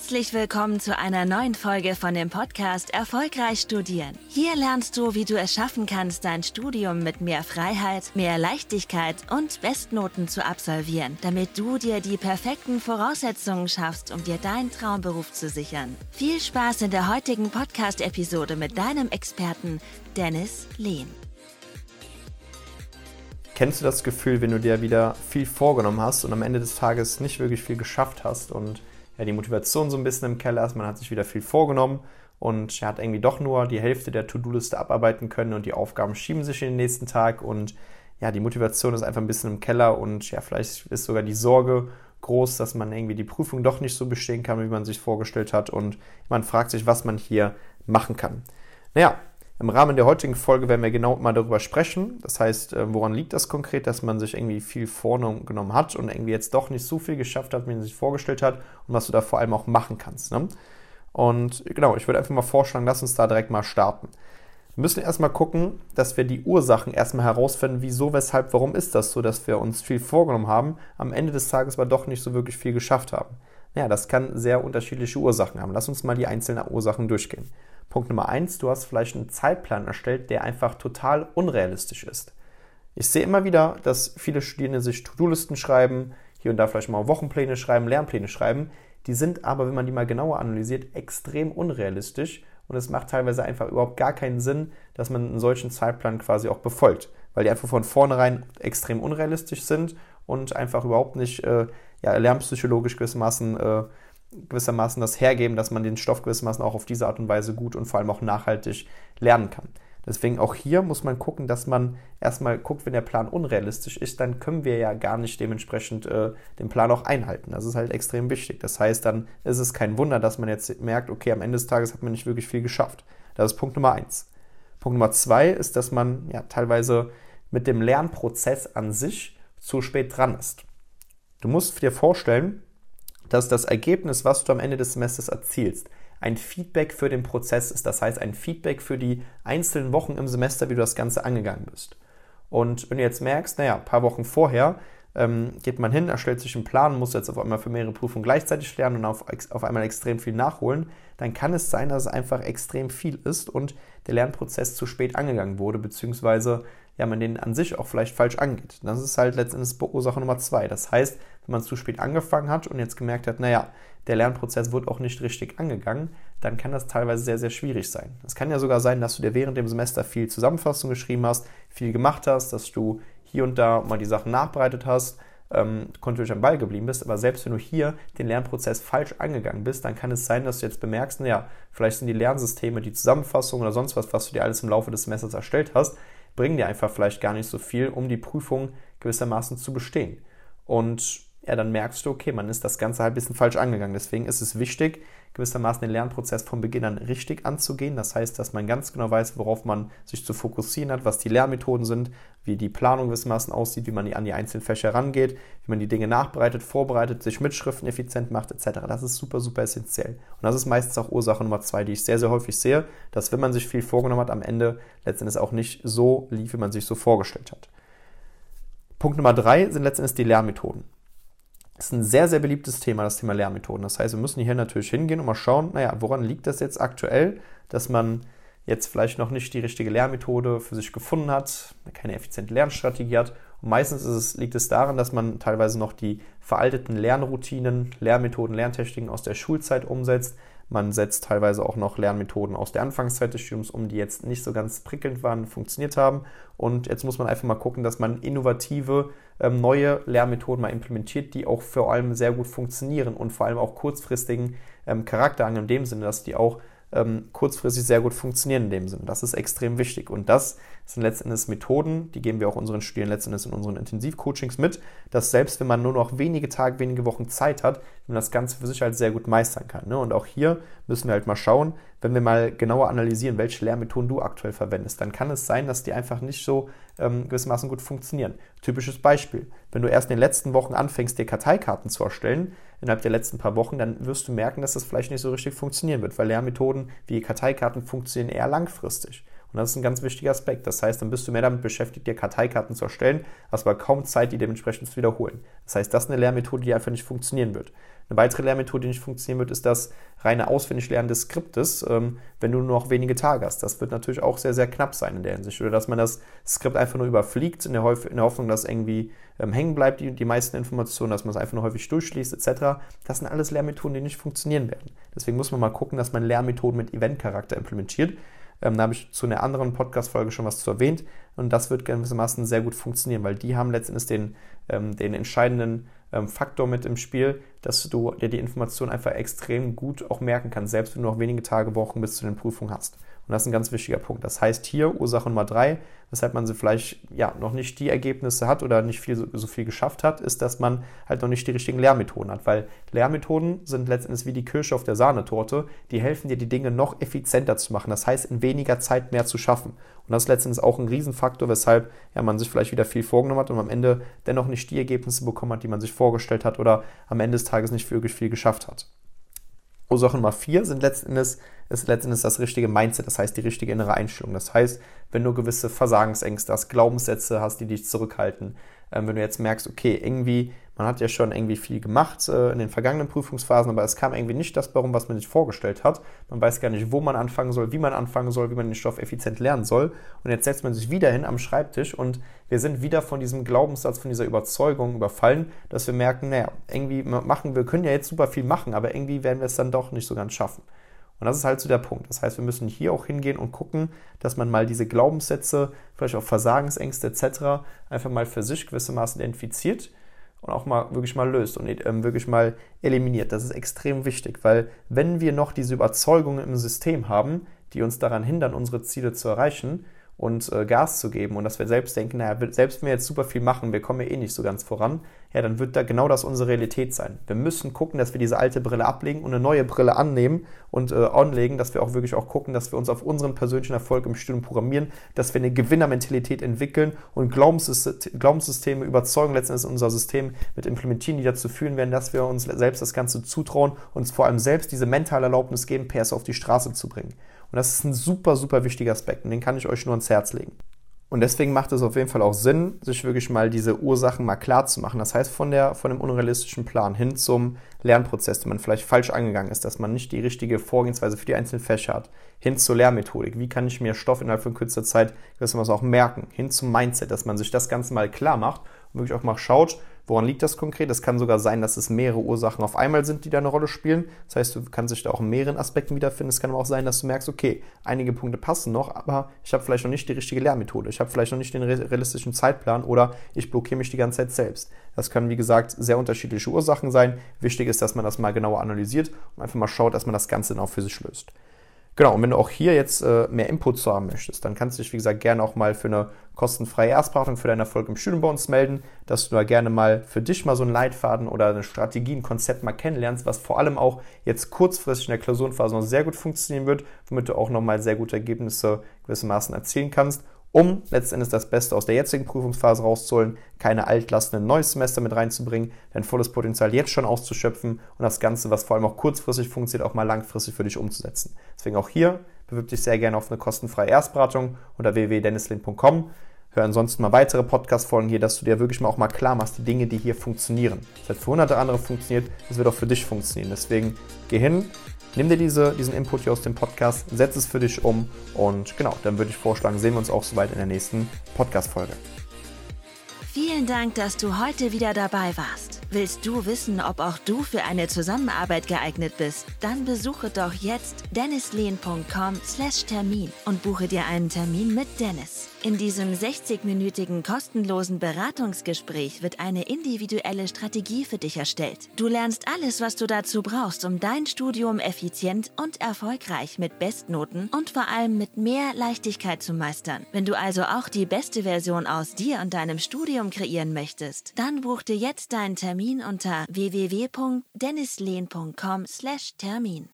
Herzlich willkommen zu einer neuen Folge von dem Podcast Erfolgreich Studieren. Hier lernst du, wie du es schaffen kannst, dein Studium mit mehr Freiheit, mehr Leichtigkeit und Bestnoten zu absolvieren, damit du dir die perfekten Voraussetzungen schaffst, um dir deinen Traumberuf zu sichern. Viel Spaß in der heutigen Podcast-Episode mit deinem Experten Dennis Lehn. Kennst du das Gefühl, wenn du dir wieder viel vorgenommen hast und am Ende des Tages nicht wirklich viel geschafft hast und ja, die Motivation so ein bisschen im Keller ist, man hat sich wieder viel vorgenommen und hat irgendwie doch nur die Hälfte der To-Do-Liste abarbeiten können und die Aufgaben schieben sich in den nächsten Tag und ja, die Motivation ist einfach ein bisschen im Keller und ja, vielleicht ist sogar die Sorge groß, dass man irgendwie die Prüfung doch nicht so bestehen kann, wie man sich vorgestellt hat und man fragt sich, was man hier machen kann. Naja, im Rahmen der heutigen Folge werden wir genau mal darüber sprechen. Das heißt, äh, woran liegt das konkret, dass man sich irgendwie viel vorgenommen hat und irgendwie jetzt doch nicht so viel geschafft hat, wie man sich vorgestellt hat und was du da vor allem auch machen kannst. Ne? Und genau, ich würde einfach mal vorschlagen, lass uns da direkt mal starten. Wir müssen erstmal gucken, dass wir die Ursachen erstmal herausfinden, wieso, weshalb, warum ist das so, dass wir uns viel vorgenommen haben, am Ende des Tages aber doch nicht so wirklich viel geschafft haben. Ja, das kann sehr unterschiedliche Ursachen haben. Lass uns mal die einzelnen Ursachen durchgehen. Punkt Nummer eins, du hast vielleicht einen Zeitplan erstellt, der einfach total unrealistisch ist. Ich sehe immer wieder, dass viele Studierende sich To-Do-Listen schreiben, hier und da vielleicht mal Wochenpläne schreiben, Lernpläne schreiben. Die sind aber, wenn man die mal genauer analysiert, extrem unrealistisch und es macht teilweise einfach überhaupt gar keinen Sinn, dass man einen solchen Zeitplan quasi auch befolgt, weil die einfach von vornherein extrem unrealistisch sind und einfach überhaupt nicht äh, ja, lernpsychologisch gewissermaßen äh, gewissermaßen das hergeben, dass man den Stoff gewissermaßen auch auf diese Art und Weise gut und vor allem auch nachhaltig lernen kann. Deswegen auch hier muss man gucken, dass man erstmal guckt, wenn der Plan unrealistisch ist, dann können wir ja gar nicht dementsprechend äh, den Plan auch einhalten. Das ist halt extrem wichtig. Das heißt, dann ist es kein Wunder, dass man jetzt merkt, okay, am Ende des Tages hat man nicht wirklich viel geschafft. Das ist Punkt Nummer eins. Punkt Nummer zwei ist, dass man ja teilweise mit dem Lernprozess an sich zu spät dran ist. Du musst dir vorstellen, dass das Ergebnis, was du am Ende des Semesters erzielst, ein Feedback für den Prozess ist. Das heißt, ein Feedback für die einzelnen Wochen im Semester, wie du das Ganze angegangen bist. Und wenn du jetzt merkst, naja, ein paar Wochen vorher ähm, geht man hin, erstellt sich einen Plan, muss jetzt auf einmal für mehrere Prüfungen gleichzeitig lernen und auf, auf einmal extrem viel nachholen, dann kann es sein, dass es einfach extrem viel ist und der Lernprozess zu spät angegangen wurde, beziehungsweise ja, man den an sich auch vielleicht falsch angeht. Das ist halt letztendlich Ursache Nummer zwei. Das heißt, wenn man zu spät angefangen hat und jetzt gemerkt hat, naja, der Lernprozess wird auch nicht richtig angegangen, dann kann das teilweise sehr, sehr schwierig sein. Es kann ja sogar sein, dass du dir während dem Semester viel Zusammenfassung geschrieben hast, viel gemacht hast, dass du hier und da mal die Sachen nachbereitet hast, ähm, kontinuierlich am Ball geblieben bist, aber selbst wenn du hier den Lernprozess falsch angegangen bist, dann kann es sein, dass du jetzt bemerkst, naja, vielleicht sind die Lernsysteme, die Zusammenfassung oder sonst was, was du dir alles im Laufe des Semesters erstellt hast, bringen dir einfach vielleicht gar nicht so viel, um die Prüfung gewissermaßen zu bestehen. Und ja, dann merkst du, okay, man ist das Ganze halt ein bisschen falsch angegangen. Deswegen ist es wichtig, gewissermaßen den Lernprozess von Beginn an richtig anzugehen. Das heißt, dass man ganz genau weiß, worauf man sich zu fokussieren hat, was die Lernmethoden sind, wie die Planung gewissermaßen aussieht, wie man an die einzelnen Fächer rangeht, wie man die Dinge nachbereitet, vorbereitet, sich Mitschriften effizient macht, etc. Das ist super, super essentiell. Und das ist meistens auch Ursache Nummer zwei, die ich sehr, sehr häufig sehe, dass wenn man sich viel vorgenommen hat, am Ende letztendlich auch nicht so lief, wie man sich so vorgestellt hat. Punkt Nummer drei sind letztendlich die Lernmethoden. Das ist ein sehr, sehr beliebtes Thema, das Thema Lehrmethoden. Das heißt, wir müssen hier natürlich hingehen und mal schauen, naja, woran liegt das jetzt aktuell, dass man jetzt vielleicht noch nicht die richtige Lehrmethode für sich gefunden hat, keine effiziente Lernstrategie hat. Und meistens es, liegt es daran, dass man teilweise noch die veralteten Lernroutinen, Lehrmethoden, Lerntechniken aus der Schulzeit umsetzt, man setzt teilweise auch noch Lernmethoden aus der Anfangszeit des Studiums um, die jetzt nicht so ganz prickelnd waren, funktioniert haben. Und jetzt muss man einfach mal gucken, dass man innovative, ähm, neue Lernmethoden mal implementiert, die auch vor allem sehr gut funktionieren und vor allem auch kurzfristigen ähm, Charakter haben, in dem Sinne, dass die auch ähm, kurzfristig sehr gut funktionieren in dem Sinne. Das ist extrem wichtig. Und das sind letztendlich Methoden, die geben wir auch unseren Studierenden letztendlich in unseren Intensivcoachings mit, dass selbst wenn man nur noch wenige Tage, wenige Wochen Zeit hat, man das Ganze für sich halt sehr gut meistern kann. Ne? Und auch hier müssen wir halt mal schauen, wenn wir mal genauer analysieren, welche Lehrmethoden du aktuell verwendest, dann kann es sein, dass die einfach nicht so ähm, gewissermaßen gut funktionieren. Typisches Beispiel, wenn du erst in den letzten Wochen anfängst, dir Karteikarten zu erstellen, innerhalb der letzten paar Wochen, dann wirst du merken, dass das vielleicht nicht so richtig funktionieren wird, weil Lehrmethoden wie Karteikarten funktionieren eher langfristig. Und das ist ein ganz wichtiger Aspekt. Das heißt, dann bist du mehr damit beschäftigt, dir Karteikarten zu erstellen, hast aber kaum Zeit, die dementsprechend zu wiederholen. Das heißt, das ist eine Lehrmethode, die einfach nicht funktionieren wird. Eine weitere Lernmethode, die nicht funktionieren wird, ist das reine Auswendiglernen des Skriptes, ähm, wenn du nur noch wenige Tage hast. Das wird natürlich auch sehr, sehr knapp sein in der Hinsicht. Oder dass man das Skript einfach nur überfliegt, in der, in der Hoffnung, dass irgendwie ähm, hängen bleibt, die, die meisten Informationen, dass man es einfach nur häufig durchschließt, etc. Das sind alles Lehrmethoden, die nicht funktionieren werden. Deswegen muss man mal gucken, dass man Lehrmethoden mit Eventcharakter implementiert. Ähm, da habe ich zu einer anderen Podcast-Folge schon was zu erwähnt. Und das wird gewissermaßen sehr gut funktionieren, weil die haben letztendlich den, ähm, den entscheidenden ähm, Faktor mit im Spiel, dass du dir die Information einfach extrem gut auch merken kannst, selbst wenn du noch wenige Tage, Wochen bis zu den Prüfungen hast. Und das ist ein ganz wichtiger Punkt. Das heißt hier Ursache Nummer drei, weshalb man sie vielleicht ja noch nicht die Ergebnisse hat oder nicht viel, so viel geschafft hat, ist, dass man halt noch nicht die richtigen Lehrmethoden hat. Weil Lehrmethoden sind letztendlich wie die Kirsche auf der Sahnetorte, die helfen dir, die Dinge noch effizienter zu machen. Das heißt, in weniger Zeit mehr zu schaffen. Und das ist letztendlich auch ein Riesenfaktor, weshalb ja, man sich vielleicht wieder viel vorgenommen hat und am Ende dennoch nicht die Ergebnisse bekommen hat, die man sich vorgestellt hat oder am Ende des Tages nicht wirklich viel geschafft hat. Ursache Nummer vier sind letztendlich, ist letztendlich das richtige Mindset, das heißt die richtige innere Einstellung. Das heißt, wenn du gewisse Versagensängste hast, Glaubenssätze hast, die dich zurückhalten, ähm, wenn du jetzt merkst, okay, irgendwie man hat ja schon irgendwie viel gemacht äh, in den vergangenen Prüfungsphasen, aber es kam irgendwie nicht das warum, was man sich vorgestellt hat. Man weiß gar nicht, wo man anfangen soll, wie man anfangen soll, wie man den Stoff effizient lernen soll. Und jetzt setzt man sich wieder hin am Schreibtisch und wir sind wieder von diesem Glaubenssatz, von dieser Überzeugung überfallen, dass wir merken, naja, irgendwie machen wir können ja jetzt super viel machen, aber irgendwie werden wir es dann doch nicht so ganz schaffen. Und das ist halt so der Punkt. Das heißt, wir müssen hier auch hingehen und gucken, dass man mal diese Glaubenssätze, vielleicht auch Versagensängste etc. einfach mal für sich gewissermaßen identifiziert und auch mal wirklich mal löst und ähm, wirklich mal eliminiert. Das ist extrem wichtig, weil wenn wir noch diese Überzeugungen im System haben, die uns daran hindern, unsere Ziele zu erreichen, und äh, Gas zu geben und dass wir selbst denken, naja, selbst wenn wir jetzt super viel machen, wir kommen ja eh nicht so ganz voran, ja, dann wird da genau das unsere Realität sein. Wir müssen gucken, dass wir diese alte Brille ablegen und eine neue Brille annehmen und äh, anlegen, dass wir auch wirklich auch gucken, dass wir uns auf unseren persönlichen Erfolg im Studium programmieren, dass wir eine Gewinnermentalität entwickeln und Glaubenssysteme überzeugen, letztendlich unser System mit implementieren, die dazu führen werden, dass wir uns selbst das Ganze zutrauen, uns vor allem selbst diese mentale Erlaubnis geben, PS auf die Straße zu bringen. Und das ist ein super, super wichtiger Aspekt und den kann ich euch nur ans Herz legen. Und deswegen macht es auf jeden Fall auch Sinn, sich wirklich mal diese Ursachen mal klar zu machen. Das heißt, von, der, von dem unrealistischen Plan hin zum Lernprozess, den man vielleicht falsch angegangen ist, dass man nicht die richtige Vorgehensweise für die einzelnen Fächer hat, hin zur Lehrmethodik. Wie kann ich mir Stoff innerhalb von kürzester Zeit gewissermaßen auch merken? Hin zum Mindset, dass man sich das Ganze mal klar macht und wirklich auch mal schaut, Woran liegt das konkret? Es kann sogar sein, dass es mehrere Ursachen auf einmal sind, die da eine Rolle spielen. Das heißt, du kannst dich da auch in mehreren Aspekten wiederfinden. Es kann aber auch sein, dass du merkst, okay, einige Punkte passen noch, aber ich habe vielleicht noch nicht die richtige Lehrmethode. Ich habe vielleicht noch nicht den realistischen Zeitplan oder ich blockiere mich die ganze Zeit selbst. Das können, wie gesagt, sehr unterschiedliche Ursachen sein. Wichtig ist, dass man das mal genauer analysiert und einfach mal schaut, dass man das Ganze dann auch für sich löst. Genau, und wenn du auch hier jetzt äh, mehr Input zu haben möchtest, dann kannst du dich, wie gesagt, gerne auch mal für eine kostenfreie Erstberatung für deinen Erfolg im Studium bei uns melden, dass du da gerne mal für dich mal so einen Leitfaden oder eine Strategie, ein Konzept mal kennenlernst, was vor allem auch jetzt kurzfristig in der Klausurenphase noch sehr gut funktionieren wird, womit du auch nochmal sehr gute Ergebnisse gewissermaßen erzielen kannst um letztendlich das Beste aus der jetzigen Prüfungsphase rauszuholen, keine Altlasten in ein neues Semester mit reinzubringen, dein volles Potenzial jetzt schon auszuschöpfen und das Ganze, was vor allem auch kurzfristig funktioniert, auch mal langfristig für dich umzusetzen. Deswegen auch hier bewirb dich sehr gerne auf eine kostenfreie Erstberatung unter www.dennislin.com. Hör ansonsten mal weitere Podcast-Folgen hier, dass du dir wirklich mal auch mal klar machst, die Dinge, die hier funktionieren. Das hat für hunderte andere funktioniert, das wird auch für dich funktionieren. Deswegen geh hin, Nimm dir diese, diesen Input hier aus dem Podcast, setz es für dich um und genau, dann würde ich vorschlagen, sehen wir uns auch soweit in der nächsten Podcast-Folge. Vielen Dank, dass du heute wieder dabei warst. Willst du wissen, ob auch du für eine Zusammenarbeit geeignet bist? Dann besuche doch jetzt dennislehn.com/termin und buche dir einen Termin mit Dennis. In diesem 60-minütigen kostenlosen Beratungsgespräch wird eine individuelle Strategie für dich erstellt. Du lernst alles, was du dazu brauchst, um dein Studium effizient und erfolgreich mit Bestnoten und vor allem mit mehr Leichtigkeit zu meistern. Wenn du also auch die beste Version aus dir und deinem Studium kreieren möchtest, dann buch dir jetzt deinen Termin unter www.dennislehn.com/termin.